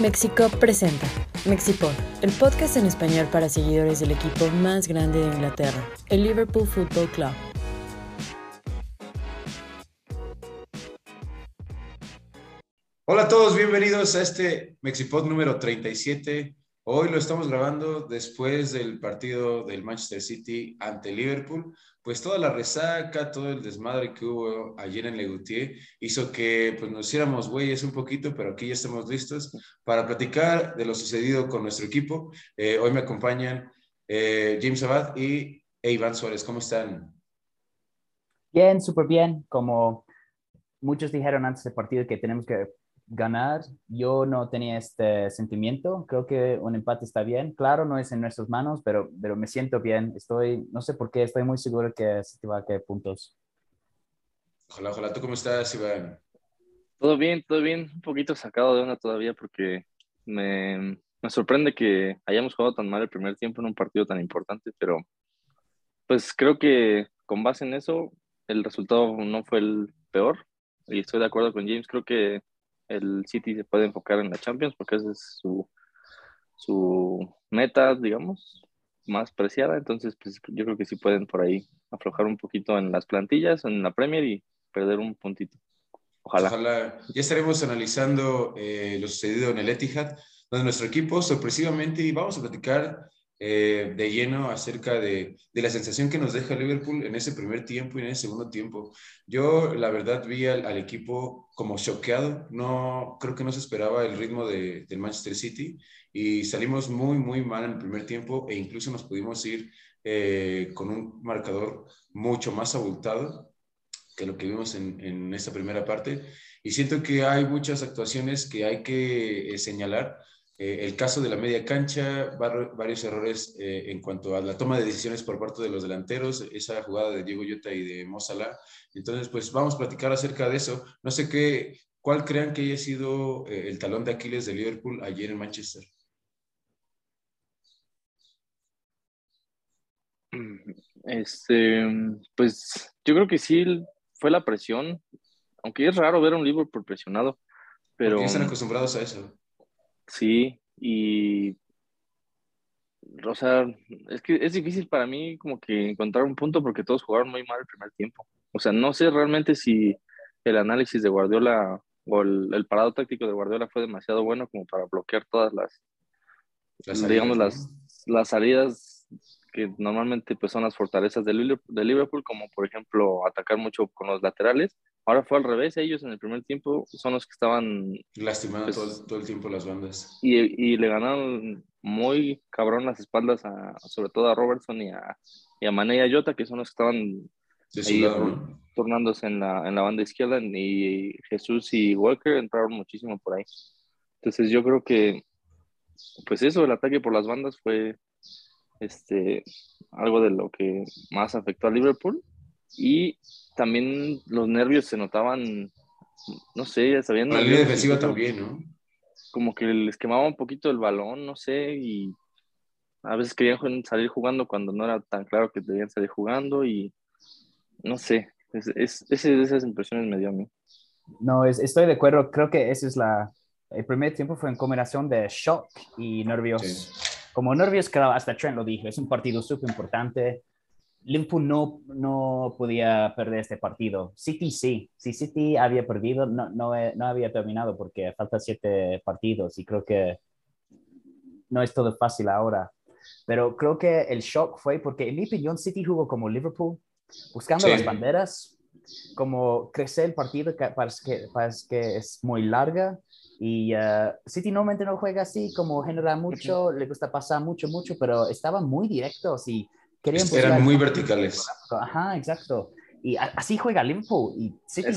México presenta Mexipod, el podcast en español para seguidores del equipo más grande de Inglaterra, el Liverpool Football Club. Hola a todos, bienvenidos a este Mexipod número 37. Hoy lo estamos grabando después del partido del Manchester City ante Liverpool pues toda la resaca, todo el desmadre que hubo ayer en Legutier hizo que pues nos hiciéramos güeyes un poquito, pero aquí ya estamos listos para platicar de lo sucedido con nuestro equipo. Eh, hoy me acompañan eh, James Abad y Iván Suárez. ¿Cómo están? Bien, súper bien. Como muchos dijeron antes del partido que tenemos que ganar. Yo no tenía este sentimiento. Creo que un empate está bien. Claro, no es en nuestras manos, pero, pero me siento bien. Estoy, no sé por qué, estoy muy seguro que se va a caer puntos. Ojalá, ojalá. ¿Tú cómo estás, Iván? Todo bien, todo bien. Un poquito sacado de onda todavía porque me, me sorprende que hayamos jugado tan mal el primer tiempo en un partido tan importante, pero pues creo que con base en eso el resultado no fue el peor y estoy de acuerdo con James. Creo que el City se puede enfocar en la Champions porque esa es su, su meta, digamos, más preciada. Entonces, pues yo creo que sí pueden por ahí aflojar un poquito en las plantillas, en la Premier y perder un puntito. Ojalá. Ojalá. Ya estaremos analizando eh, lo sucedido en el Etihad, donde nuestro equipo sorpresivamente, y vamos a platicar eh, de lleno acerca de, de, la sensación que nos deja Liverpool en ese primer tiempo y en ese segundo tiempo. Yo, la verdad, vi al, equipo como choqueado. No, creo que no se esperaba el ritmo de, del Manchester City y salimos muy, muy mal en el primer tiempo e incluso nos pudimos ir eh, con un marcador mucho más abultado que lo que vimos en, en esta primera parte. Y siento que hay muchas actuaciones que hay que eh, señalar eh, el caso de la media cancha, varios errores eh, en cuanto a la toma de decisiones por parte de los delanteros, esa jugada de Diego Yota y de Mozala. Entonces, pues vamos a platicar acerca de eso. No sé qué, cuál crean que haya sido eh, el talón de Aquiles de Liverpool ayer en Manchester. Este, pues yo creo que sí fue la presión, aunque es raro ver a un Liverpool presionado, pero... Porque están acostumbrados a eso. Sí, y. O sea, es que es difícil para mí como que encontrar un punto porque todos jugaron muy mal el primer tiempo. O sea, no sé realmente si el análisis de Guardiola o el, parado táctico de Guardiola fue demasiado bueno como para bloquear todas las, digamos, las, las salidas que normalmente pues, son las fortalezas de Liverpool, como por ejemplo atacar mucho con los laterales Ahora fue al revés, ellos en el primer tiempo son los que estaban... Lastimando pues, todo, el tiempo las bandas. Y, y, le ganaron muy cabrón las espaldas, a, sobre todo a Robertson y a, y a Mané y a Jota, que son los que estaban ahí, turnándose en la, en la banda izquierda, y Jesús y Walker entraron muchísimo por ahí. Entonces yo creo que, pues eso, el ataque por las bandas fue este, algo de lo que más afectó a Liverpool. Y también los nervios se notaban, no sé, ya sabían. La línea defensiva también, ¿no? Como que les quemaba un poquito el balón, no sé, y a veces querían salir jugando cuando no era tan claro que debían salir jugando y no sé, es, esas impresiones me dio a mí. No, estoy de acuerdo, creo que esa es la... El primer tiempo fue en combinación de shock y nervios. Como nervios, claro, hasta Trent lo dijo, es un partido súper importante Liverpool no, no podía perder este partido. City sí. Si City había perdido, no, no, no había terminado porque falta siete partidos y creo que no es todo fácil ahora. Pero creo que el shock fue porque, en mi opinión, City jugó como Liverpool, buscando las banderas, como crecer el partido, que parece que, parece que es muy larga. Y uh, City normalmente no juega así, como genera mucho, le gusta pasar mucho, mucho, pero estaban muy directos y eran muy verticales. Ajá, exacto. Y así juega Liverpool. Y City,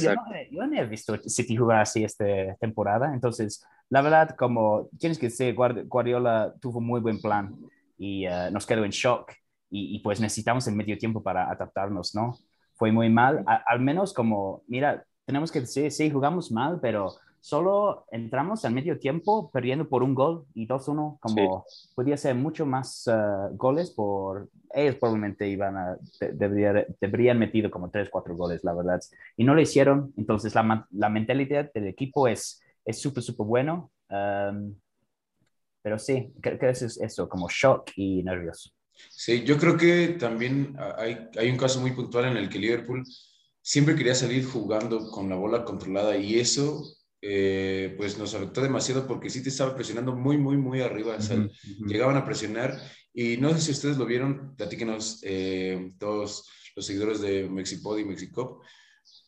yo no, he visto City jugar así esta temporada. Entonces, la verdad, como tienes que decir, Guardiola tuvo muy buen plan y uh, nos quedó en shock. Y, pues necesitamos el medio tiempo para adaptarnos, ¿no? Fue muy mal. al menos como, mira, tenemos que decir, sí, jugamos mal, pero solo entramos al medio tiempo perdiendo por un gol y 2-1, como podía ser mucho más uh, goles por ellos probablemente iban a, deberían, deberían metido como 3, 4 goles, la verdad. Y no lo hicieron, entonces la, la mentalidad del equipo es súper, súper bueno. Um, pero sí, creo que eso es eso, como shock y nervioso. Sí, yo creo que también hay, hay un caso muy puntual en el que Liverpool siempre quería salir jugando con la bola controlada y eso eh, pues nos afectó demasiado porque sí te estaba presionando muy, muy, muy arriba. Llegaban a presionar y no sé si ustedes lo vieron, platíquenos eh, todos los seguidores de Mexipod y Mexicop.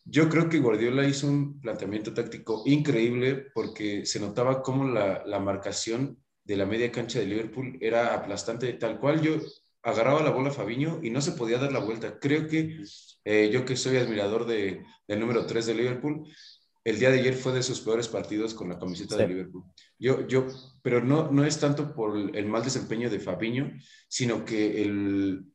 Yo creo que Guardiola hizo un planteamiento táctico increíble porque se notaba cómo la, la marcación de la media cancha de Liverpool era aplastante, tal cual yo agarraba la bola a Fabiño y no se podía dar la vuelta. Creo que eh, yo que soy admirador de, del número 3 de Liverpool, el día de ayer fue de sus peores partidos con la camiseta de Liverpool. Yo, yo, pero no, no es tanto por el mal desempeño de Fabiño, sino que el,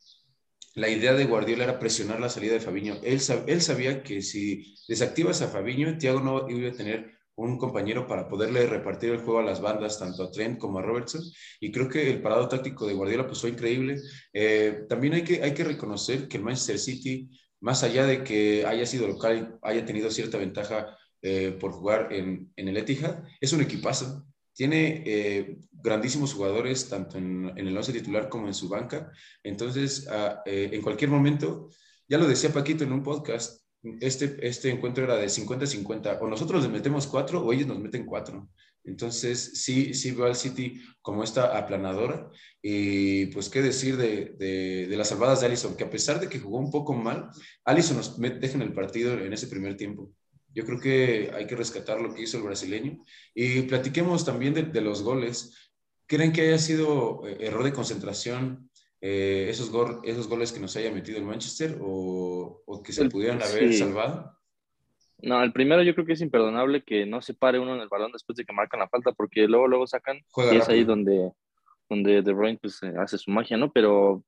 la idea de Guardiola era presionar la salida de Fabiño. Él, él sabía que si desactivas a Fabiño, Thiago no iba a tener un compañero para poderle repartir el juego a las bandas, tanto a Trent como a Robertson. Y creo que el parado táctico de Guardiola pues, fue increíble. Eh, también hay que, hay que reconocer que el Manchester City, más allá de que haya sido local y haya tenido cierta ventaja eh, por jugar en, en, el Etihad, es un equipazo. Tiene eh, grandísimos jugadores, tanto en, en, el 11 titular como en su banca. Entonces, ah, en cualquier momento, ya lo decía Paquito en un podcast, este, este encuentro era de 50-50, o nosotros les metemos cuatro o ellos nos meten cuatro. Entonces, sí, sí veo al City como esta aplanadora. Y pues, qué decir de, de, las salvadas de Allison, que a pesar de que jugó un poco mal, Allison nos deja en el partido en ese primer tiempo. Yo creo que hay que rescatar lo que hizo el brasileño. Y platiquemos también de, de los goles. ¿Creen que haya sido eh, error de concentración eh, esos, esos goles que nos haya metido el Manchester o, que se pudieran haber salvado? No, el primero yo creo que es imperdonable que no se pare uno en el balón después de que marcan la falta, porque luego luego sacan y es ahí donde, donde De Bruyne pues, eh, hace su magia, ¿no? Pero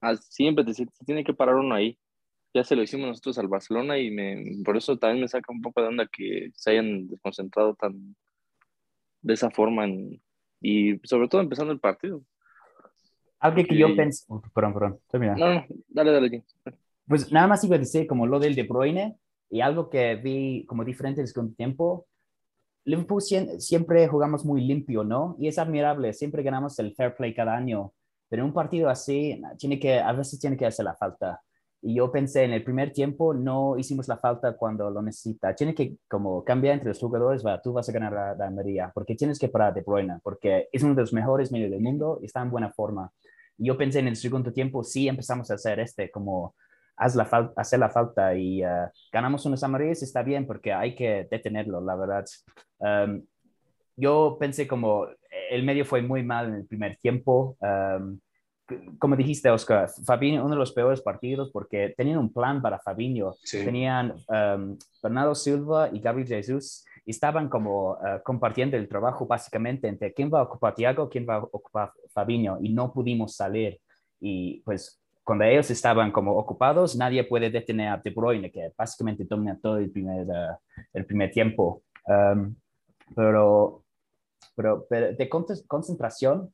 ah, siempre se, tiene que parar uno ahí. Ya se lo hicimos nosotros al Barcelona y me, por eso también me saca un poco de onda que se hayan desconcentrado tan de esa forma y sobre todo empezando el partido. Algo que yo pensé, perdón, perdón, termina. No, no, dale, dale. Pues nada más iba a decir como lo del De Bruyne y algo que vi como diferente en el tiempo. Liverpool siempre jugamos muy limpio, ¿no? Y es admirable, siempre ganamos el fair play cada año, pero en un partido así, tiene que, a veces tiene que hacer la falta. Y yo pensé, en el primer tiempo no hicimos la falta cuando lo necesita. Tiene que como cambiar entre los jugadores, va, tú vas a ganar la, la porque tienes que parar De Bruyne, porque es uno de los mejores medios del mundo y está en buena forma. Y yo pensé en el segundo tiempo, sí empezamos a hacer este, como haz la falta, hacer la falta y uh, ganamos unos amarillos, está bien porque hay que detenerlo, la verdad. Um, yo pensé como el medio fue muy mal en el primer tiempo. Um, como dijiste, Oscar, Fabinho, uno de los peores partidos porque tenían un plan para Fabinho. Tenían um, Bernardo Silva y Gabriel Jesús estaban como uh, compartiendo el trabajo básicamente entre quién va a ocupar Thiago, quién va a ocupar Fabinho y no pudimos salir. Y pues cuando ellos estaban como ocupados, nadie puede detener a De Bruyne, que básicamente domina todo el primer, uh, el primer tiempo. Um, pero, pero, pero, de concentración,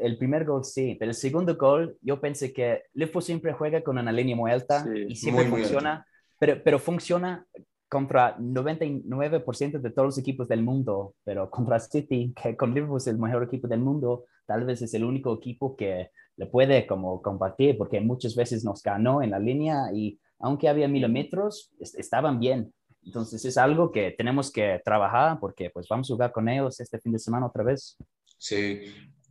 el primer gol sí, pero el segundo gol, yo pensé que Liverpool siempre juega con una línea muy alta y siempre funciona, pero, pero funciona contra 99% de todos los equipos del mundo, pero contra City, que con Liverpool es el mejor equipo del mundo, tal vez es el único equipo que le puede como compartir, porque muchas veces nos ganó en la línea y aunque había milímetros, estaban bien. Entonces es algo que tenemos que trabajar porque pues vamos a jugar con ellos este fin de semana otra vez. Sí,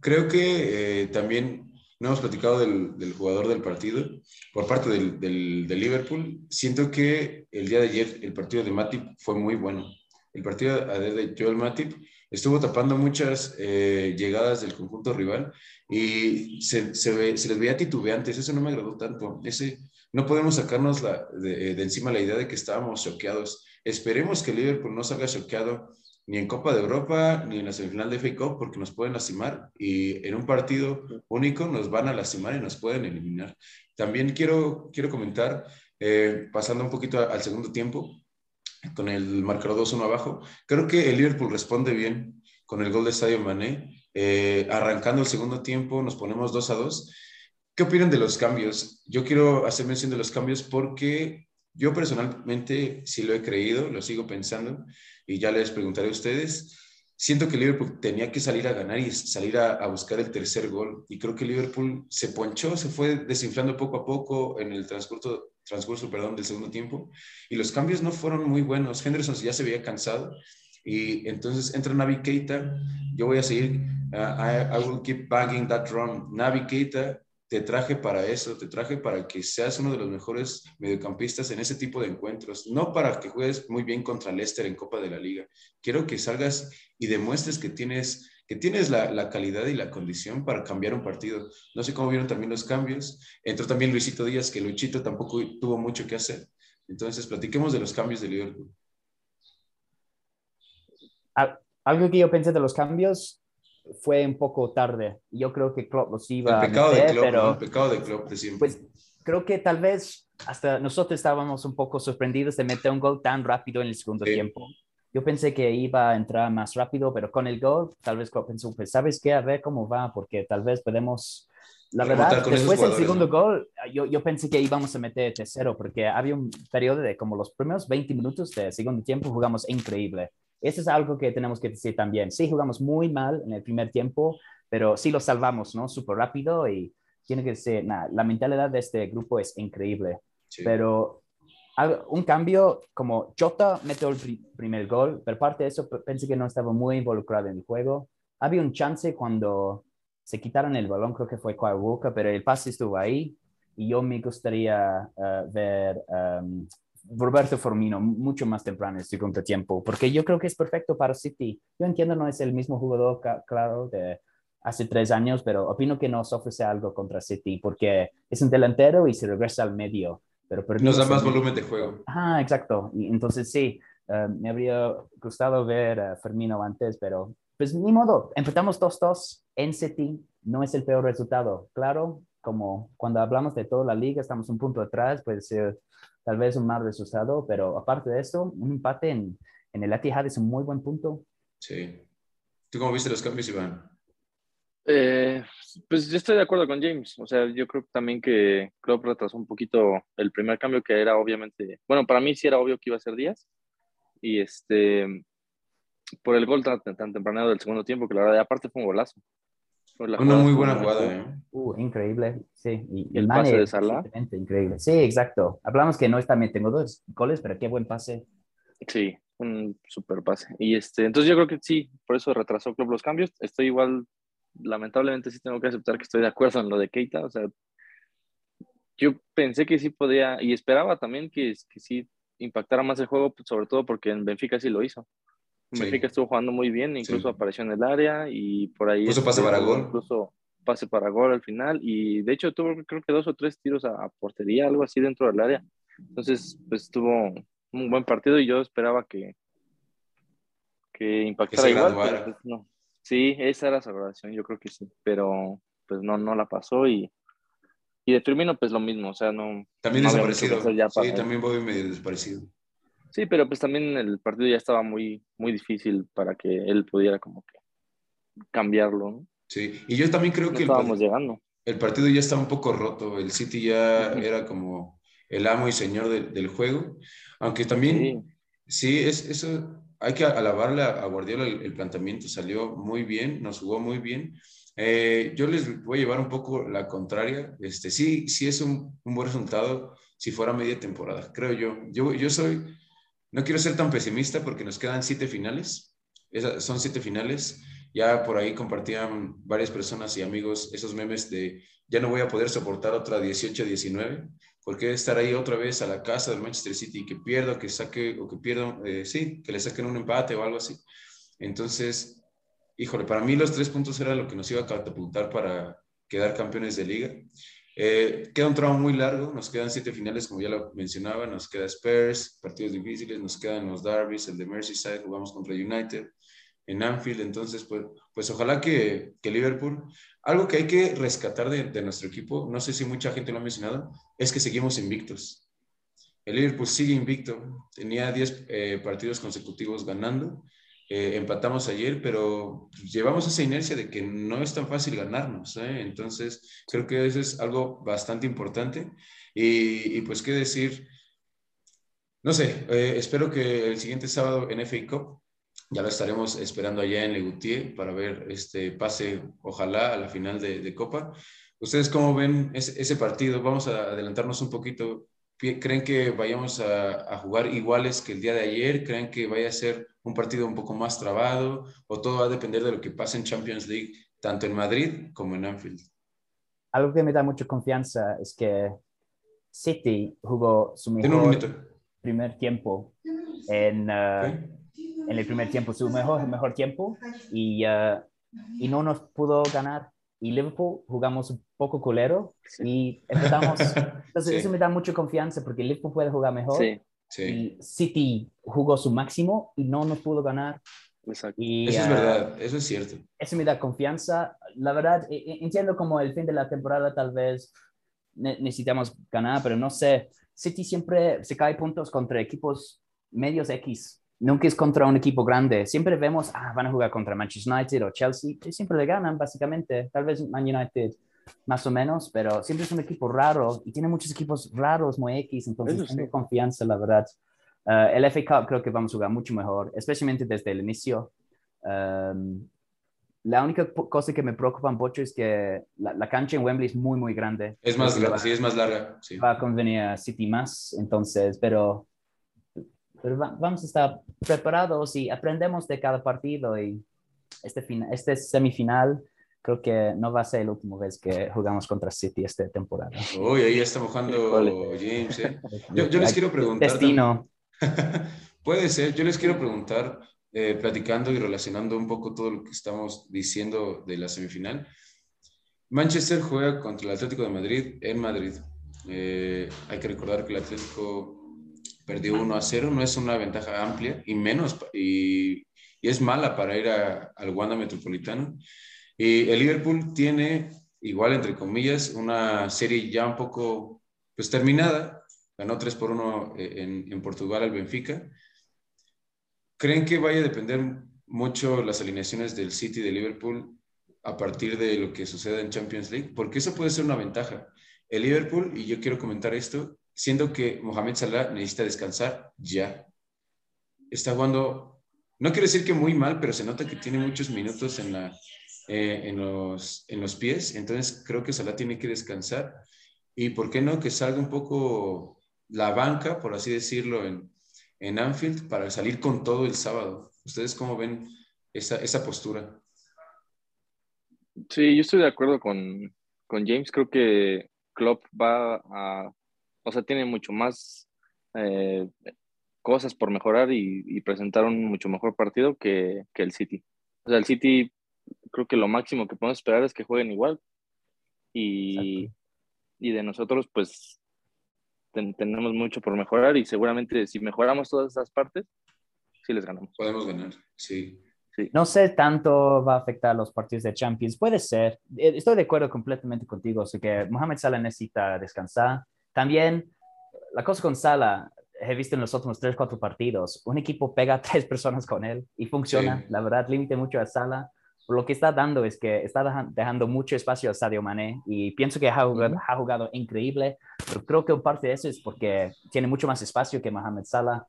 creo que eh, también no hemos platicado del, del, jugador del partido. Por parte del, del, del, Liverpool, siento que el día de ayer el partido de Matip fue muy bueno. El partido de Joel Matip estuvo tapando muchas eh, llegadas del conjunto rival y se, se, se, les veía titubeantes. Eso no me agradó tanto. Ese, no podemos sacarnos la, de, de, encima la idea de que estábamos choqueados. Esperemos que Liverpool no salga choqueado ni en Copa de Europa, ni en la semifinal de FA Cup, porque nos pueden lastimar y en un partido único nos van a lastimar y nos pueden eliminar. También quiero, quiero comentar, eh, pasando un poquito al segundo tiempo, con el marcador 2-1 abajo, creo que el Liverpool responde bien con el gol de Sadio Mané. Eh, arrancando el segundo tiempo, nos ponemos 2 a 2. ¿Qué opinan de los cambios? Yo quiero hacer mención de los cambios porque yo personalmente sí lo he creído, lo sigo pensando y ya les preguntaré a ustedes. siento que Liverpool tenía que salir a ganar y salir a, buscar el tercer gol. Y creo que Liverpool se ponchó, se fue desinflando poco a poco en el transcurso, transcurso perdón, del segundo tiempo. Y los cambios no fueron muy buenos. Henderson ya se había cansado. Y entonces entra Navi. Yo voy a seguir. Uh, I, will keep banging that drum. Navi te traje para eso, te traje para que seas uno de los mejores mediocampistas en ese tipo de encuentros, no para que juegues muy bien contra Leicester en Copa de la Liga. Quiero que salgas y demuestres que tienes, que tienes la, calidad y la condición para cambiar un partido. No sé cómo vieron también los cambios. Entró también Luisito Díaz, que Luchito tampoco tuvo mucho que hacer. Entonces, platiquemos de los cambios de Liverpool. Algo que yo pensé de los cambios, fue un poco tarde. Yo creo que Klopp los iba el pecado de Klopp, pero el pecado de Klopp de siempre. Pues creo que tal vez hasta nosotros estábamos un poco sorprendidos de meter un gol tan rápido en el segundo tiempo. Yo pensé que iba a entrar más rápido, pero con el gol, tal vez Klopp pensó, pues, ¿sabes qué? A ver cómo va, porque tal vez podemos... La verdad, después del segundo gol, yo, yo pensé que íbamos a meter tercero, porque había un periodo de como los primeros 20 minutos de segundo tiempo jugamos increíble. Eso es algo que tenemos que decir también. Sí, jugamos muy mal en el primer tiempo, pero sí lo salvamos, ¿no? Súper rápido y tiene que ser, nada, la mentalidad de este grupo es increíble. Pero un cambio, como Jota metió el primer gol, pero aparte de eso pensé que no estaba muy involucrado en el juego. Había un chance cuando se quitaron el balón, creo que fue Kyle Walker, pero el pase estuvo ahí y yo me gustaría eh, ver um, Roberto Formino mucho más temprano en el segundo tiempo, porque yo creo que es perfecto para City. Yo entiendo no es el mismo jugador, claro, de hace tres años, pero opino que nos ofrece algo contra City, porque es un delantero y se regresa al medio. Pero nos da más volumen de juego. Ah, exacto. Y entonces sí, eh, me habría gustado ver a Firmino antes, pero pues ni modo, empezamos 2-2 en City, no es el peor resultado. Claro, como cuando hablamos de toda la liga, estamos un punto atrás, puede ser tal vez un mal resultado, pero aparte de eso, un empate en, en el Etihad es un muy buen punto. Sí. ¿Tú cómo viste los cambios, Iván? Eh, pues yo estoy de acuerdo con James. O sea, yo creo también que Klopp retrasó un poquito el primer cambio que era obviamente, bueno, para mí sí era obvio que iba a ser Díaz. Y este, por el gol tan, tan temprano del segundo tiempo, que la verdad, aparte fue un golazo. Una muy buena jugada, ¿eh? Uh, increíble, sí. Y el pase de Salah. Increíble. Sí, exacto. Hablamos que no está metiendo dos goles, pero qué buen pase. Sí, un super pase. Y este, entonces yo creo que sí, por eso retrasó Club los cambios. Estoy igual, lamentablemente sí tengo que aceptar que estoy de acuerdo en lo de Keita. O sea, yo pensé que sí podía y esperaba también que, que sí impactara más el juego, sobre todo porque en Benfica sí lo hizo. Benfica estuvo jugando muy bien, incluso apareció en el área y por ahí. Incluso pase para gol. Incluso pase para gol al final y de hecho tuvo creo que dos o tres tiros a, portería, algo así dentro del área. Entonces, pues tuvo un buen partido y yo esperaba que, que impactara igual. Pues, no. Sí, esa era su grabación, yo creo que sí, pero pues no, no la pasó y, y de Firmino pues lo mismo, o sea, no... También desaparecido, sí, también voy medio desaparecido. Sí, pero pues también el partido ya estaba muy, muy difícil para que él pudiera como que cambiarlo, ¿no? Sí, y yo también creo que estábamos llegando. el partido ya estaba un poco roto, el City ya era como el amo y señor del juego, aunque también, sí, es, eso hay que alabarle a, Guardiola el, planteamiento, salió muy bien, nos jugó muy bien. Eh, yo les voy a llevar un poco la contraria, este, sí, sí es un, un buen resultado si fuera media temporada, creo yo. Yo, yo soy no quiero ser tan pesimista porque nos quedan siete finales. son siete finales. Ya por ahí compartían varias personas y amigos esos memes de ya no voy a poder soportar otra 18-19. porque estar ahí otra vez a la casa del Manchester City y que pierda, que saque o que pierda, eh, sí, que le saquen un empate o algo así? Entonces, híjole, para mí los tres puntos era lo que nos iba a catapultar para quedar campeones de liga. Eh, queda un tramo muy largo, nos quedan siete finales, como ya lo mencionaba, nos queda Spurs, partidos difíciles, nos quedan los Derbys, el de Merseyside, jugamos contra United en Anfield, entonces pues, pues ojalá que, que Liverpool, algo que hay que rescatar de, de, nuestro equipo, no sé si mucha gente lo ha mencionado, es que seguimos invictos. El Liverpool sigue invicto, tenía 10 eh, partidos consecutivos ganando, eh, empatamos ayer, pero llevamos esa inercia de que no es tan fácil ganarnos. ¿eh? Entonces, creo que eso es algo bastante importante. Y, pues, ¿qué decir? No sé, eh, espero que el siguiente sábado en FA Cup ya lo estaremos esperando allá en Legutier para ver este pase, ojalá, a la final de, Copa. ¿Ustedes cómo ven ese, partido? Vamos a adelantarnos un poquito. ¿Creen que vayamos a, jugar iguales que el día de ayer? ¿Creen que vaya a ser un partido un poco más trabado? ¿O todo va a depender de lo que pase en Champions League, tanto en Madrid como en Anfield? Algo que me da mucha confianza es que City jugó su mejor primer tiempo en, uh, en el primer tiempo, su mejor, mejor tiempo, y, uh, y no nos pudo ganar. Y Liverpool jugamos un poco culero y empezamos. Entonces, eso me da mucha confianza porque Liverpool puede jugar mejor. Sí. Y City jugó su máximo y no nos pudo ganar. Exacto. eso es uh, verdad, eso es cierto. Eso me da confianza. La verdad, e, e, entiendo como el fin de la temporada tal vez necesitamos ganar, pero no sé. City siempre se cae puntos contra equipos medios X nunca es contra un equipo grande. Siempre vemos, ah, van a jugar contra Manchester United o Chelsea, y siempre le ganan, básicamente. Tal vez Man United más o menos, pero siempre es un equipo raro y tiene muchos equipos raros, muy X, entonces tengo confianza, la verdad. Uh, el FA Cup creo que vamos a jugar mucho mejor, especialmente desde el inicio. Um, la única cosa que me preocupa un poco es que la, cancha en Wembley es muy, muy grande. Es más larga, sí, es más larga. Sí. Va a convenir a City más, entonces, pero pero vamos a estar preparados y aprendemos de cada partido y este, este semifinal creo que no va a ser la última vez que jugamos contra City esta temporada. Uy, ahí está mojando James. ¿eh? Yo, les quiero preguntar. Destino. Puede ser, yo les quiero preguntar, eh, platicando y relacionando un poco todo lo que estamos diciendo de la semifinal. Manchester juega contra el Atlético de Madrid en Madrid. Eh, hay que recordar que el Atlético perdió 1 a 0, no es una ventaja amplia y menos, y, es mala para ir al Wanda Metropolitano. Y el Liverpool tiene, igual entre comillas, una serie ya un poco pues terminada, ganó 3 por 1 eh, en, en Portugal al Benfica. ¿Creen que vaya a depender mucho las alineaciones del City y de Liverpool a partir de lo que suceda en Champions League? Porque eso puede ser una ventaja. El Liverpool, y yo quiero comentar esto, siendo que Mohamed Salah necesita descansar ya. Está jugando, no quiero decir que muy mal, pero se nota que tiene muchos minutos en, la, eh, en, los, en los pies, entonces creo que Salah tiene que descansar. Y por qué no que salga un poco la banca, por así decirlo, en, en Anfield para salir con todo el sábado. ¿Ustedes cómo ven esa, esa postura? Sí, yo estoy de acuerdo con, con James. Creo que Klopp va a o sea, tiene mucho más eh, cosas por mejorar y, presentar un mucho mejor partido que, el City. O sea, el City creo que lo máximo que podemos esperar es que jueguen igual. Y, de nosotros, pues, tenemos mucho por mejorar y seguramente si mejoramos todas esas partes, sí les ganamos. Podemos ganar, sí. Sí. No sé tanto va a afectar los partidos de Champions. Puede ser. Eh, estoy de acuerdo completamente contigo. Así que Mohamed Salah necesita descansar. También, la cosa con Sala, he visto en los últimos tres, cuatro partidos, un equipo pega a tres personas con él y funciona. La verdad, límite mucho a Sala. Lo que está dando es que está dejando mucho espacio a Sadio Mané y pienso que ha jugado, ha jugado increíble, pero creo que un parte de eso es porque tiene mucho más espacio que Mohamed Salah.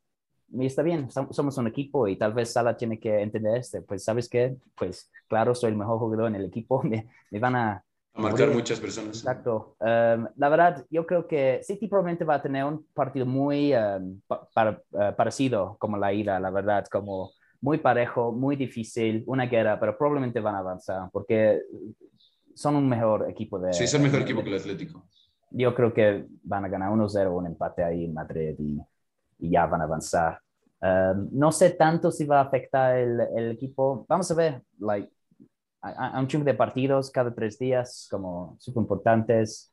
Y está bien, somos un equipo y tal vez Salah tiene que entender este. Pues, ¿sabes qué? Pues, claro, soy el mejor jugador en el equipo. Me, me van a marcar muchas personas. Exacto. Um, la verdad, yo creo que City probablemente va a tener un partido muy um, uh, parecido como la ida, la verdad, como muy parejo, muy difícil, una guerra, pero probablemente van a avanzar porque son un mejor equipo de... Sí, son mejor equipo que el Atlético. Yo creo que van a ganar 1-0, un empate ahí en Madrid y, y ya van a avanzar. Um, no sé tanto si va a afectar el, el equipo. Vamos a ver, like, hay un chingo de partidos cada tres días, como súper importantes.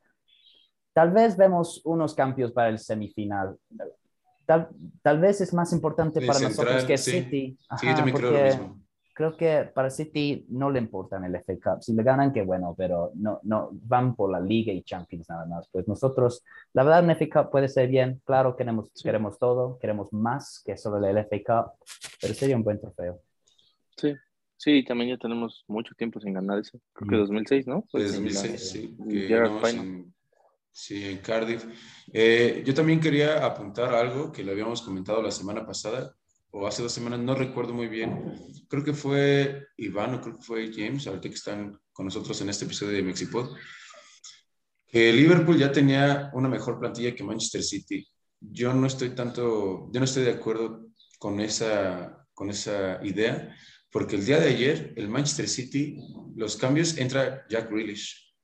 Tal vez vemos unos cambios para el semifinal. Tal, tal vez es más importante para nosotros que City. sí, yo creo lo mismo. Creo que para City no le importa en el FA Cup. Si le ganan, qué bueno, pero no, no van por la Liga y Champions nada más. Pues nosotros, la verdad, en FA Cup puede ser bien. Claro, queremos, queremos todo, queremos más que solo el FA Cup, pero sería un buen trofeo. Sí, Sí, también ya tenemos mucho tiempo sin ganar eso. Creo que 2006, ¿no? Pues 2006, sí. en, sí, en Cardiff. Eh, yo también quería apuntar algo que lo habíamos comentado la semana pasada. o hace dos semanas, no recuerdo muy bien. Creo que fue Iván o creo que fue James, ahorita que están con nosotros en este episodio de Mexipod, que Liverpool ya tenía una mejor plantilla que Manchester City. Yo no estoy tanto, yo no estoy de acuerdo con esa, con esa idea, porque el día de ayer, el Manchester City, los cambios, entra Jack Grealish.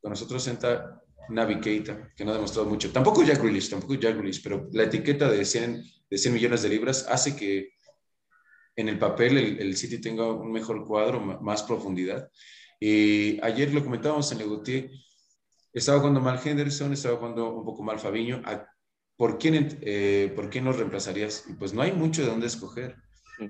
Con nosotros entra Navi Keita, que no ha demostrado mucho. Tampoco Jack Grealish, tampoco Jack Grealish, pero la etiqueta de 100, de 100 millones de libras hace que en el papel el, City tenga un mejor cuadro, más profundidad. Y ayer lo comentábamos en el Gautier, estaba jugando mal Henderson, estaba jugando un poco mal Fabiño. ¿Por quién, eh, ¿Por quién nos reemplazarías? pues no hay mucho de dónde escoger.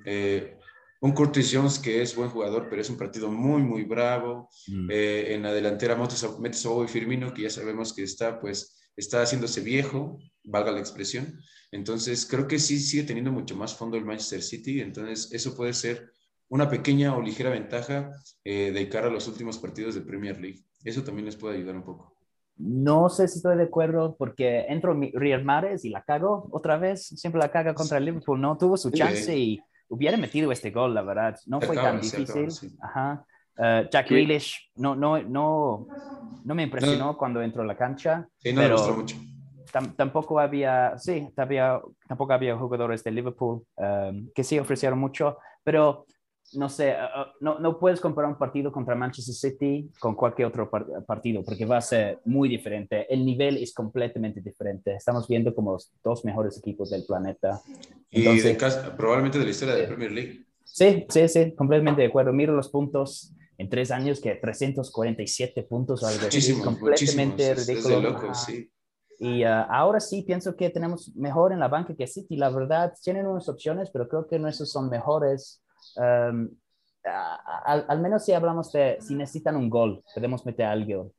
Eh, un Curtis Jones que es buen jugador, pero es un partido muy, muy bravo. Mm. Eh, en la delantera metes a y Firmino, que ya sabemos que está, pues, está haciéndose viejo, valga la expresión. Entonces, creo que sí sigue teniendo mucho más fondo el Manchester City. Entonces, eso puede ser una pequeña o ligera ventaja eh, de cara a los últimos partidos de Premier League. Eso también les puede ayudar un poco. No sé si estoy de acuerdo porque entro Real Mares y la cago otra vez. Siempre la caga contra el Liverpool, ¿no? Tuvo su chance y hubiera metido este gol, la verdad. No fue tan difícil. Ajá. Uh, Jack Grealish no, no, no, no me impresionó cuando entró a la cancha. Sí, no pero mucho. tampoco había, sí, tampoco había jugadores de Liverpool um, que sí ofrecieron mucho, pero no sé, uh, uh, no, no, puedes comparar un partido contra Manchester City con cualquier otro partido porque va a ser muy diferente. El nivel es completamente diferente. Estamos viendo como los dos mejores equipos del planeta. y probablemente de la historia de Premier League. Sí, sí, sí, completamente de acuerdo. Miro los puntos en tres años que 347 puntos o algo así. Completamente ridículo. loco, sí. Y uh, ahora sí pienso que tenemos mejor en la banca que City. La verdad, tienen unas opciones, pero creo que nuestros son mejores Em, al, menos si hablamos de si necesitan un gol, podemos meter algo.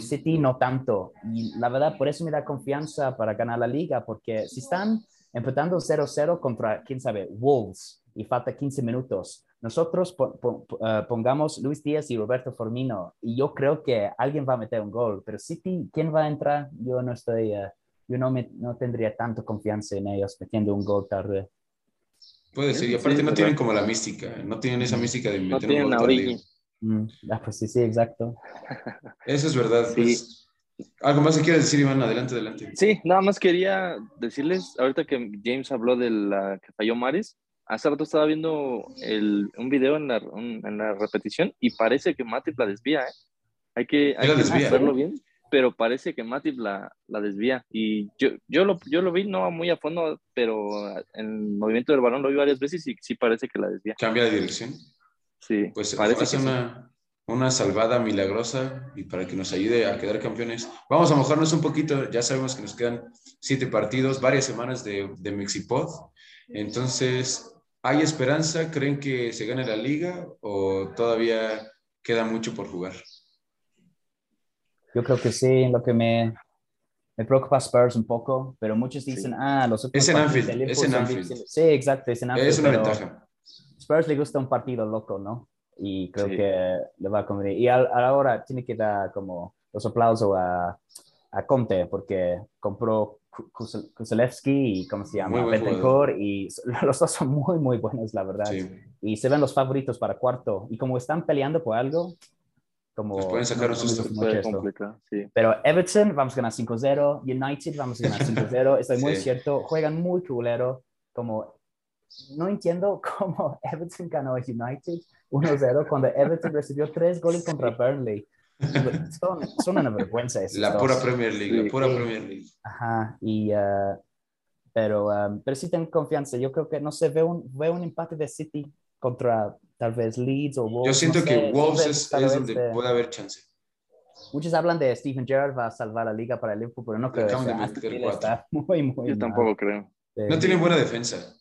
City no tanto. Y la verdad, por eso me da confianza para ganar la liga, porque si están empezando 0-0 contra, quién sabe, Wolves, y falta 15 minutos, nosotros eh, pongamos Luis Díaz y Roberto Formino, y yo creo que alguien va a meter un gol, pero City, ¿quién va a entrar? Yo no estoy, eh, yo no, me, no tendría tanto confianza en ellos metiendo un gol tarde. Puede ser, y aparte no tienen como la mística, no tienen esa mística de meter no un gol mm, ah, pues sí, sí, exacto. Eso es verdad. Pues, ¿Algo más que quieras decir, Iván? Adelante, adelante. Sí, nada más quería decirles, ahorita que James habló de la que falló Mares, hace rato estaba viendo el, un video en la, en la repetición y parece que Matip la desvía, ¿eh? Hay que, hay que verlo bien pero parece que Matip la, la desvía. Y yo, yo, lo, yo lo vi no muy a fondo, pero en el movimiento del balón lo vi varias veces y sí parece que la desvía. ¿Cambia de dirección? Sí. Pues parece una, una salvada milagrosa y para que nos ayude a quedar campeones. Vamos a mojarnos un poquito, ya sabemos que nos quedan siete partidos, varias semanas de, de Mexipod. Entonces, ¿hay esperanza? ¿Creen que se gane la liga o todavía queda mucho por jugar? Yo creo que sí, lo que me, me preocupa Spurs un poco, pero muchos dicen, ah, los otros. Es en Anfield, es en Anfield. Sí, exacto, es en Anfield. Es una ventaja. Spurs le gusta un partido loco, ¿no? Y creo que le va a convenir. Y a, la hora tiene que dar como los aplausos a, a Conte, porque compró Kuzelewski y, ¿cómo se llama? Betancourt, y los dos son muy, muy buenos, la verdad. Y se ven los favoritos para cuarto. Y como están peleando por algo, como, pueden sacar un susto. Sí. Pero Everton vamos a ganar 5-0, United vamos a ganar 5-0, estoy muy cierto, juegan muy culero, como no entiendo cómo Everton ganó a United 1-0 cuando Everton recibió tres goles contra Burnley. Son, son una vergüenza. La pura Premier League, la pura Premier League. Ajá, y, uh, pero, um, pero sí tengo confianza. Yo creo que, no sé, veo un, veo un empate de City contra tal vez Leeds o Wolves. Yo siento que Wolves es, donde puede haber chance. Muchos hablan de Stephen Gerrard va a salvar la liga para el Liverpool, pero no creo que está muy, muy Yo tampoco creo. no tienen buena defensa.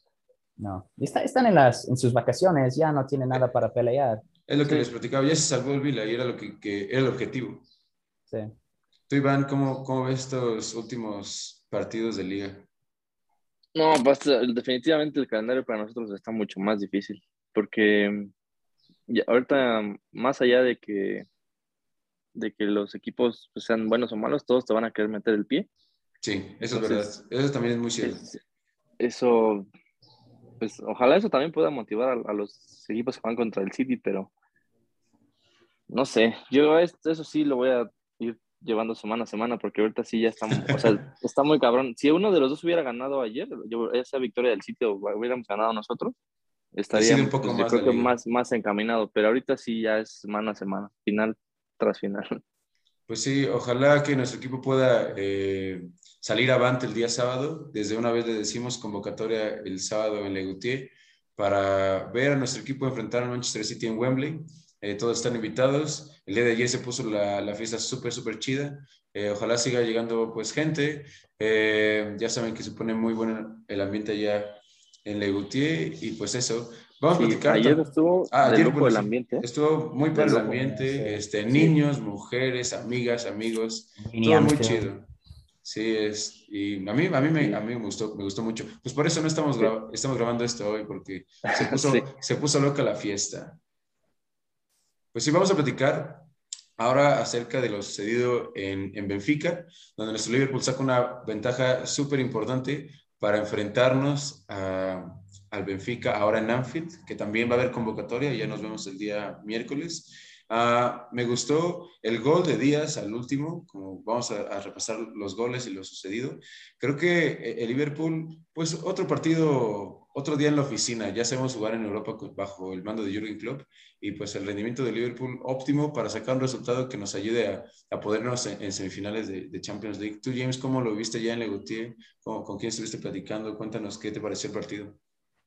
No, Está, están en, las, en sus vacaciones, ya no tienen nada para pelear. Es lo que les platicaba, ya se salvó el Vila y era, lo que, que, era el objetivo. Sí. Tú, Iván, ¿cómo, ¿cómo ves estos últimos partidos de liga? No, pues, definitivamente el calendario para nosotros está mucho más difícil porque ahorita, más allá de que, de que los equipos pues, sean buenos o malos, todos te van a querer meter el pie. Sí, eso es verdad. Eso también es muy cierto. eso pues ojalá eso también pueda motivar a, los equipos que van contra el City, pero no sé, yo eso sí lo voy a ir llevando semana a semana porque ahorita sí ya está, o sea, está muy cabrón. Si uno de los dos hubiera ganado ayer, esa victoria del City hubiéramos ganado nosotros, estaría un poco pues, más, más, más encaminado, pero ahorita sí ya es semana a semana, final tras final. Pues sí, ojalá que nuestro equipo pueda eh, salir avante el día sábado. Desde una vez le decimos convocatoria el sábado en Legutier para ver a nuestro equipo enfrentar a Manchester City en Wembley. Eh, todos están invitados. El día de ayer se puso la, la fiesta súper, súper chida. Eh, ojalá siga llegando pues gente. ya saben que se pone muy bueno el ambiente allá en Legutier y pues eso. Vamos a platicar. Ayer estuvo ah, ayer, el ambiente. Estuvo muy para el ambiente, este, niños, mujeres, amigas, amigos, todo muy chido. Sí, es, y a mí, a mí, me, a mí me, gustó, me gustó mucho. Pues por eso no estamos, estamos grabando esto hoy, porque se puso, se puso loca la fiesta. Pues sí, vamos a platicar ahora acerca de lo sucedido en, en Benfica, donde nuestro Liverpool saca una ventaja súper importante para enfrentarnos al Benfica ahora en Anfield, que también va a haber convocatoria, ya nos vemos el día miércoles. Ah, me gustó el gol de Díaz al último, como vamos a, repasar los goles y lo sucedido. Creo que eh, el Liverpool, pues otro partido, otro día en la oficina, ya sabemos jugar en Europa bajo el mando de Jürgen Klopp y pues el rendimiento de Liverpool óptimo para sacar un resultado que nos ayude a, podernos en, semifinales de, Champions League. Tú, James, ¿cómo lo viste ya en Legutier? ¿Con, ¿Con quién estuviste platicando? Cuéntanos qué te pareció el partido.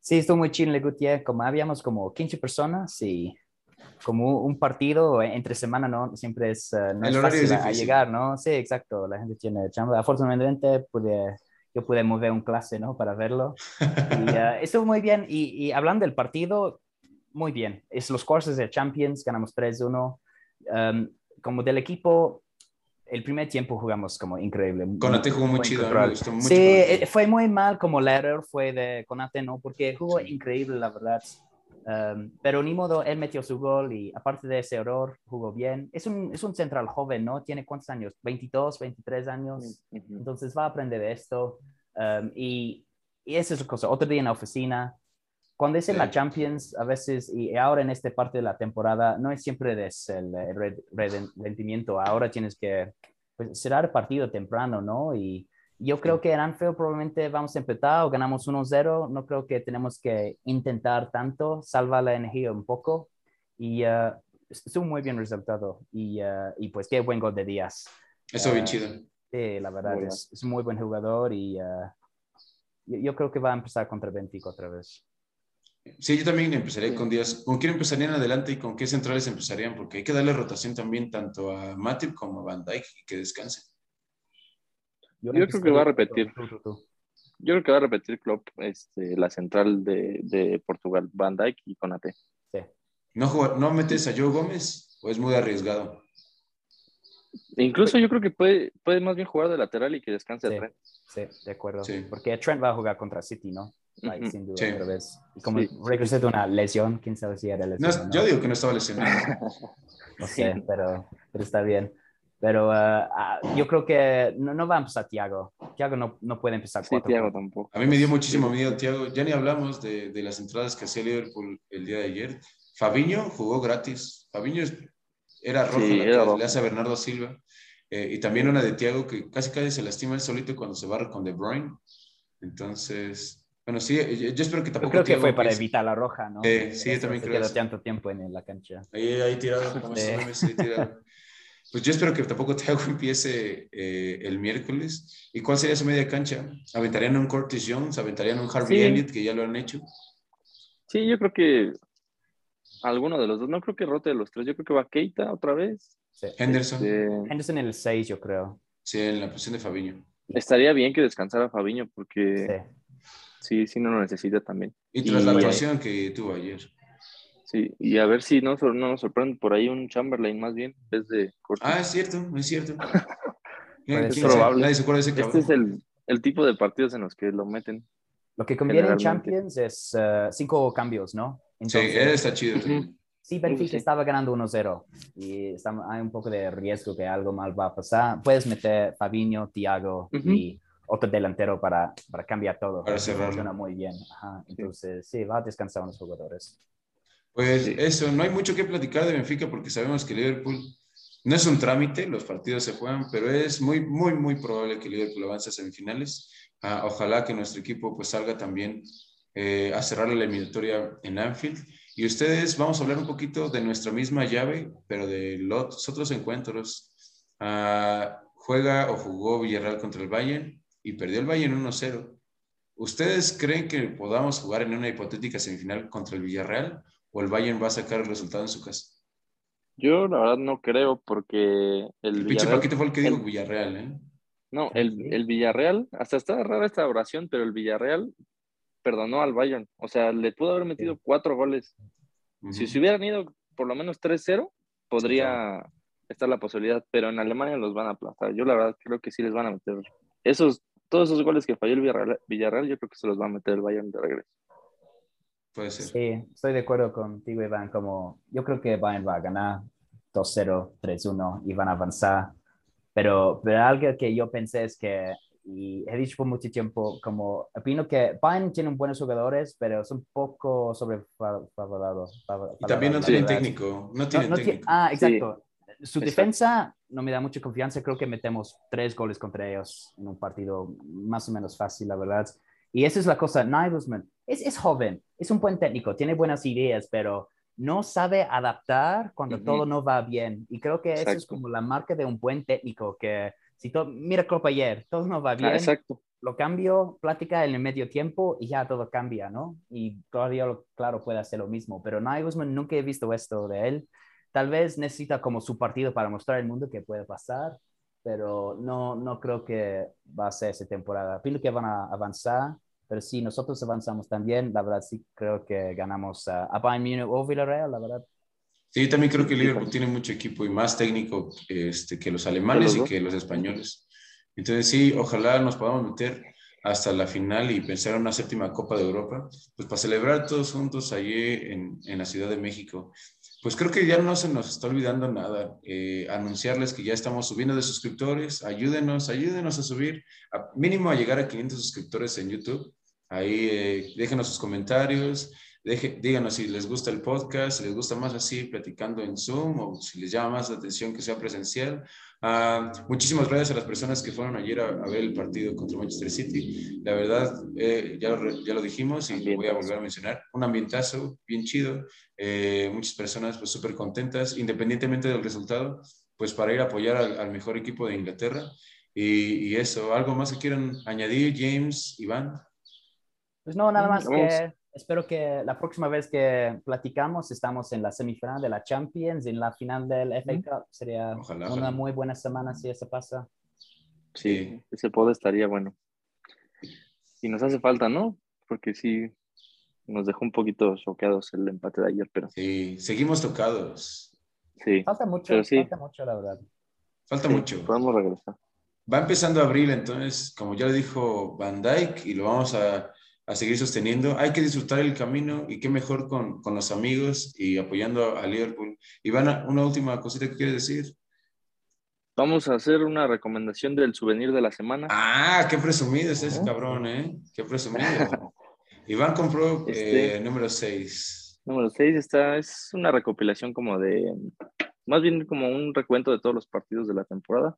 Sí, estuvo muy chido en como habíamos como 15 personas y como un partido entre semana, ¿no? Siempre es, uh, no es fácil a llegar, ¿no? Sí, exacto, la gente tiene chamba. Afortunadamente pude, yo pude mover un clase, ¿no? Para verlo. Y uh, estuvo muy bien. Y, y, hablando del partido, muy bien. Es los cursos de Champions, ganamos 3-1. Um, como del equipo, el primer tiempo jugamos como increíble. Conate jugó muy chido, Sí, eh, fue muy mal como el error fue de Conate, ¿no? Porque jugó increíble, la verdad. Um, pero ni modo, él metió su gol y aparte de ese error, jugó bien. Es un, es un central joven, ¿no? Tiene cuántos años? 22, 23 años. Entonces va a aprender esto. Um, y, y esa es la cosa. Otro día en la oficina, cuando es en la Champions, a veces, y ahora en esta parte de la temporada, no es siempre des el, rendimiento. Ahora tienes que pues, cerrar el partido temprano, ¿no? Y yo creo que en Anfield probablemente vamos a empezar o ganamos 1-0. No creo que tenemos que intentar tanto, salvar la energía un poco. Y uh, es un muy bien resultado. Y, uh, y, pues qué buen gol de Díaz. Eso bien uh, chido. Sí, la verdad, es, es, un muy buen jugador y yo, yo, creo que va a empezar contra Benfica otra vez. Sí, yo también empezaría con Díaz. ¿Con quién empezarían adelante y con qué centrales empezarían? Porque hay que darle rotación también tanto a Matip como a Van Dijk y que descanse. Yo, creo que va a repetir. Yo creo que va a repetir Klopp este, la central de, de Portugal, Van Dijk y Conate. Sí. ¿No, ¿No metes a Joe Gómez o es muy arriesgado? Incluso yo creo que puede, puede más bien jugar de lateral y que descanse sí, Trent. Sí, de acuerdo. Porque Trent va a jugar contra City, ¿no? sin duda, otra vez. Como regresé de una lesión, quién sabe si era lesión. No, Yo digo que no estaba lesionado. no sé, pero, pero está bien. Pero uh, yo creo que no, no, va a empezar Thiago. Thiago no, no puede empezar sí, Thiago tampoco. A mí me dio muchísimo miedo Thiago. Ya ni hablamos de, de las entradas que hacía Liverpool el día de ayer. Fabiño jugó gratis. Fabiño era rojo, sí, la que le hace a Bernardo Silva. Eh, y también una de Thiago que casi casi se lastima el solito cuando se barra con De Bruyne. Entonces, bueno, sí, yo, espero que tampoco. Yo creo que fue para evitar la roja, ¿no? sí, yo también creo. Quedó tanto tiempo en la cancha. Ahí, ahí tirado, como sí. tirado. Pues yo espero que tampoco Thiago empiece eh, el miércoles. ¿Y cuál sería su media cancha? ¿Aventarían un Curtis Jones? ¿Aventarían un Harvey Elliott, que ya lo han hecho? Sí, yo creo que alguno de los dos. No creo que rote de los tres. Yo creo que va Keita otra vez. Henderson. Este, Henderson en el 6, yo creo. Sí, en la posición de Fabiño. Estaría bien que descansara Fabiño porque sí, sí no lo necesita también. Y tras la actuación que tuvo ayer. Sí, y a ver si no, no nos sorprende por ahí un Chamberlain más bien, en vez de Ah, es cierto, es cierto. es probable. este es el, el, tipo de partidos en los que lo meten. Lo que conviene en Champions es uh, cinco cambios, ¿no? Entonces, sí, está chido. Sí, Benfica estaba ganando 1-0 y está, hay un poco de riesgo que algo mal va a pasar. Puedes meter Fabinho, Thiago y otro delantero para, para cambiar todo. Para cerrar. Funciona muy bien. Entonces, sí. va a descansar a los jugadores. Pues eso, no hay mucho que platicar de Benfica porque sabemos que Liverpool no es un trámite, los partidos se juegan, pero es muy, muy, muy probable que Liverpool avance a semifinales. Ah, ojalá que nuestro equipo pues salga también eh, a cerrar la eliminatoria en Anfield. Y ustedes, vamos a hablar un poquito de nuestra misma llave, pero de los otros encuentros. Ah, juega o jugó Villarreal contra el Bayern y perdió el Bayern 1-0. ¿Ustedes creen que podamos jugar en una hipotética semifinal contra el Villarreal o el Bayern va a sacar el resultado en su casa? Yo la verdad no creo porque el, el pinche Paquito fue el que dijo Villarreal, ¿eh? No, el, el, Villarreal, hasta está rara esta oración, pero el Villarreal perdonó al Bayern. O sea, le pudo haber metido cuatro goles. Si se hubieran ido por lo menos 3-0, podría estar la posibilidad, pero en Alemania los van a aplastar. Yo la verdad creo que sí les van a meter esos, todos esos goles que falló el Villarreal, Villarreal yo creo que se los va a meter el Bayern de regreso. Puede ser. Sí, estoy de acuerdo contigo, Iván. Como yo creo que Bayern va a ganar 2-0, 3-1 y van a avanzar. Pero, pero algo que yo pensé es que, y he dicho por mucho tiempo, como opino que Bayern tiene buenos jugadores, pero son poco sobrevalorados. Y también no tienen técnico. No tienen técnico. ah, exacto. Su defensa no me da mucha confianza. Creo que metemos tres goles contra ellos en un partido más o menos fácil, la verdad. Y esa es la cosa. Nagelsmann es, es joven, es un buen técnico, tiene buenas ideas, pero no sabe adaptar cuando todo no va bien. Y creo que eso es como la marca de un buen técnico, que si todo, mira Copa ayer, todo no va ah, bien, Exacto. lo cambio, plática en el medio tiempo y ya todo cambia, ¿no? Y todavía, claro, puede hacer lo mismo, pero Nagelsmann nunca he visto esto de él. Tal vez necesita como su partido para mostrar al mundo que puede pasar, pero no, no creo que va a ser esa temporada. Pienso que van a avanzar pero si nosotros avanzamos también, la verdad sí creo que ganamos a, a Bayern Munich o Villarreal, la verdad. Sí, también creo que Liverpool tiene mucho equipo y más técnico este, que los alemanes y que los españoles. Entonces sí, ojalá nos podamos meter hasta la final y pensar en una séptima Copa de Europa, pues para celebrar todos juntos allí en, en la Ciudad de México. Pues creo que ya no se nos está olvidando nada. Eh, anunciarles que ya estamos subiendo de suscriptores. Ayúdenos, ayúdenos a subir, mínimo a llegar a 500 suscriptores en YouTube. Ahí eh, déjenos sus comentarios, díganos si les gusta el podcast, si les gusta más así platicando en Zoom o si les llama más la atención que sea presencial. Ah, muchísimas gracias a las personas que fueron ayer a, ver el partido contra Manchester City. La verdad, eh, ya, lo, ya lo dijimos y lo voy a volver a mencionar. Un ambientazo bien chido. Eh, muchas personas pues súper contentas, independientemente del resultado, pues para ir a apoyar al, mejor equipo de Inglaterra. Y, y, eso, ¿algo más que quieran añadir, James, Iván? Pues no, nada más que espero que la próxima vez que platicamos estamos en la semifinal de la Champions, en la final del FA Cup. Sería una muy buena semana si eso pasa. Sí, ese poder estaría bueno. Y nos hace falta, ¿no? Porque sí, nos dejó un poquito choqueados el empate de ayer, pero... Sí, seguimos tocados. Sí. Falta mucho, falta mucho, la verdad. Falta mucho. Podemos regresar. Va empezando abril, entonces, como ya lo dijo Van Dyke, y lo vamos a a seguir sosteniendo. Hay que disfrutar el camino y qué mejor con, con los amigos y apoyando a Liverpool. Ivana, una última cosita que quieres decir. Vamos a hacer una recomendación del souvenir de la semana. Ah, qué presumido es ese cabrón, ¿eh? Qué presumido. Iván compró este, eh, número 6. Número 6 está, es una recopilación como de, más bien como un recuento de todos los partidos de la temporada.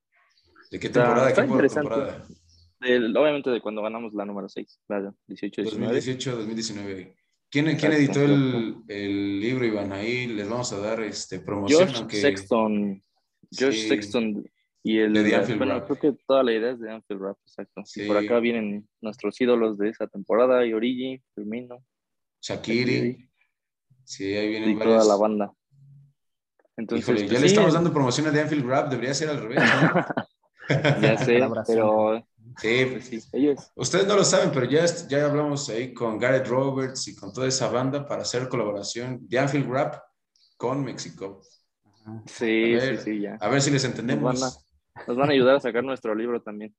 ¿De qué temporada? ¿Qué temporada? Obviamente de cuando ganamos la número 6, claro, 18, 2019. ¿Quién, ¿quién editó el, el, libro, Iván? Ahí les vamos a dar este, promoción. Josh Sexton. Josh Sexton. Y el, de bueno, creo que toda la idea es de Anfield Rap, exacto. por acá vienen nuestros ídolos de esa temporada, Yorigi, Firmino. Shakiri. Sí, ahí vienen y toda la banda. Entonces, Híjole, ya pues le estamos dando promociones de Anfield Rap, debería ser al revés. ya sé, pero Sí, pues sí. Ellos. Ustedes no lo saben, pero ya, ya hablamos ahí con Gareth Roberts y con toda esa banda para hacer colaboración de Anfield Rap con México. Sí, sí, sí, ya. A ver si les entendemos. Nos van a, ayudar a sacar nuestro libro también.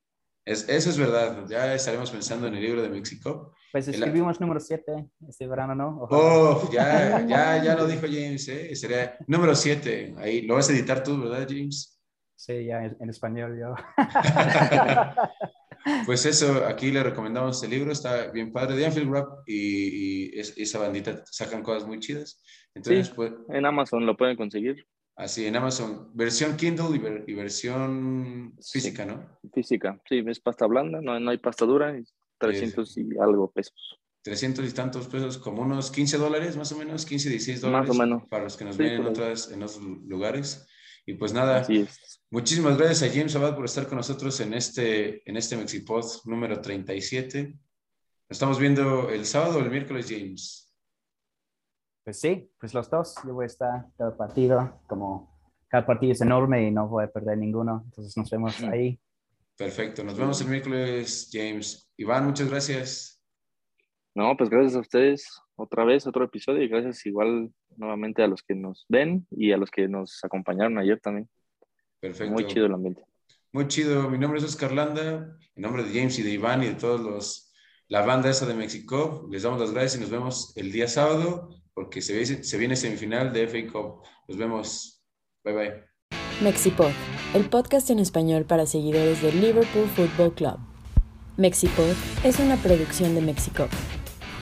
Es, eso es verdad, ya estaremos pensando en el libro de México. Pues escribimos número 7 este verano, ¿no? Oh, ya, ya, ya lo dijo James, ¿eh? Sería número 7. Ahí lo vas a editar tú, ¿verdad, James? Sí, ya en español yo. Pues eso, aquí le recomendamos el libro, está bien padre, de Anfield Rap y, esa bandita sacan cosas muy chidas. Entonces, pues, en Amazon lo pueden conseguir. Así, en Amazon, versión Kindle y, versión física, ¿no? Física, sí, es pasta blanda, no, no hay pasta dura, 300 y algo pesos. 300 y tantos pesos, como unos 15 dólares más o menos, 15, 16 dólares. Más o menos. Para los que nos ven en, otras, en otros lugares. Y pues nada, muchísimas gracias a James Abad por estar con nosotros en este, en este Mexipod número 37. Nos estamos viendo el sábado o el miércoles, James. Pues sí, pues los dos. Yo voy a estar cada partido, como cada partido es enorme y no voy a perder ninguno. Entonces nos vemos ahí. Perfecto, nos vemos el miércoles, James. Iván, muchas gracias. No, pues gracias a ustedes otra vez, otro episodio y gracias igual nuevamente a los que nos ven y a los que nos acompañaron ayer también. Perfecto. Muy chido el ambiente. Muy chido. Mi nombre es Oscar Landa, en nombre de James y de Iván y de todos los, la banda esa de México. Les damos las gracias y nos vemos el día sábado porque se, se viene semifinal de FA Cup. Nos vemos. Bye bye. Mexipod, el podcast en español para seguidores del Liverpool Football Club. Mexipod es una producción de Mexico.